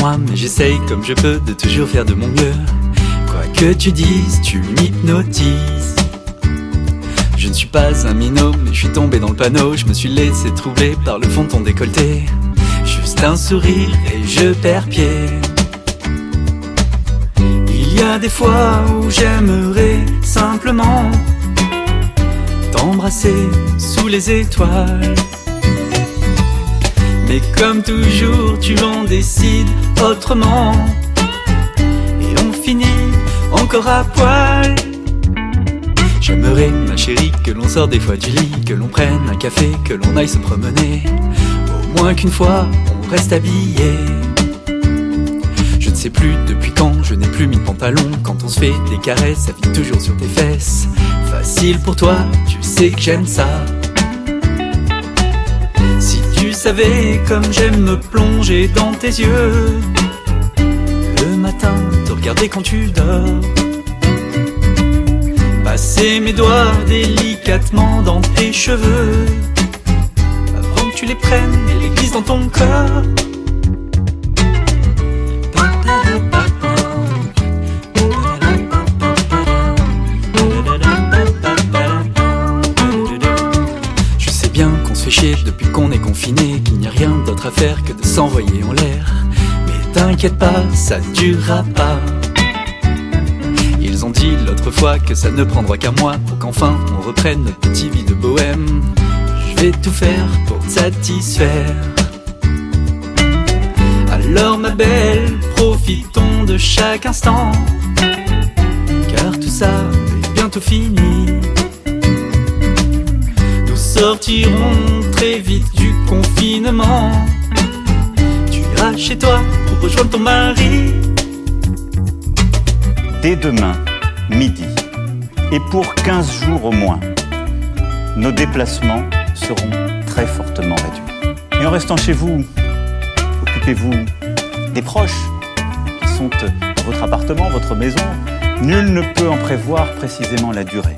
moi, mais j'essaye comme je peux de toujours faire de mon mieux. Quoi que tu dises, tu m'hypnotises. Je ne suis pas un minot, mais je suis tombé dans le panneau. Je me suis laissé troubler par le fond de ton décolleté. Juste un sourire et je perds pied. Il y a des fois où j'aimerais simplement t'embrasser sous les étoiles. Mais comme toujours, tu en décides autrement. Et on finit encore à poil. J'aimerais, ma chérie, que l'on sorte des fois du lit, que l'on prenne un café, que l'on aille se promener. Au moins qu'une fois, on reste habillé. Je ne sais plus depuis quand je n'ai plus mis de pantalon. Quand on se fait des caresses, ça vit toujours sur tes fesses. Facile pour toi, tu sais que j'aime ça. Savais comme j'aime me plonger dans tes yeux. Le matin, te regarder quand tu dors. Passer mes doigts délicatement dans tes cheveux. Avant que tu les prennes et les glisses dans ton corps. Je sais bien qu'on se chier depuis qu'on est confiné, qu'il n'y a rien d'autre à faire que de s'envoyer en l'air. Mais t'inquiète pas, ça durera pas. Ils ont dit l'autre fois que ça ne prendra qu'un mois pour qu'enfin on reprenne notre petit vie de bohème. Je vais tout faire pour te satisfaire. Alors ma belle, profitons de chaque instant. Car tout ça est bientôt fini. Nous sortirons très vite du confinement. Tu iras chez toi pour rejoindre ton mari. Dès demain, midi, et pour 15 jours au moins, nos déplacements seront très fortement réduits. Et en restant chez vous, occupez-vous des proches qui sont dans votre appartement, votre maison. Nul ne peut en prévoir précisément la durée.